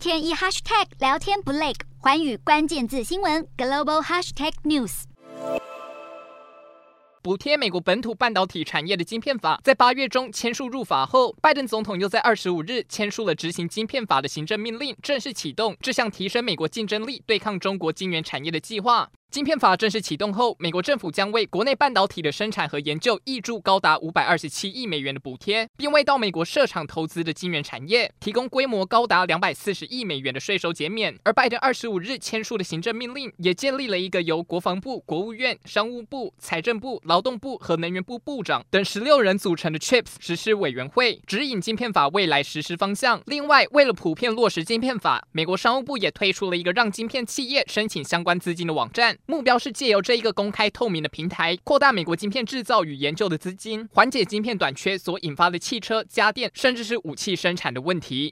天一 hashtag 聊天不累，环宇关键字新闻 global hashtag news。补贴美国本土半导体产业的晶片法在八月中签署入法后，拜登总统又在二十五日签署了执行晶片法的行政命令，正式启动这项提升美国竞争力、对抗中国晶圆产业的计划。晶片法正式启动后，美国政府将为国内半导体的生产和研究挹注高达五百二十七亿美元的补贴，并为到美国设厂投资的晶圆产业提供规模高达两百四十亿美元的税收减免。而拜登二十五日签署的行政命令也建立了一个由国防部、国务院、商务部、财政部、劳动部和能源部部长等十六人组成的 CHIPS 实施委员会，指引晶片法未来实施方向。另外，为了普遍落实晶片法，美国商务部也推出了一个让晶片企业申请相关资金的网站。目标是借由这一个公开透明的平台，扩大美国晶片制造与研究的资金，缓解晶片短缺所引发的汽车、家电甚至是武器生产的问题。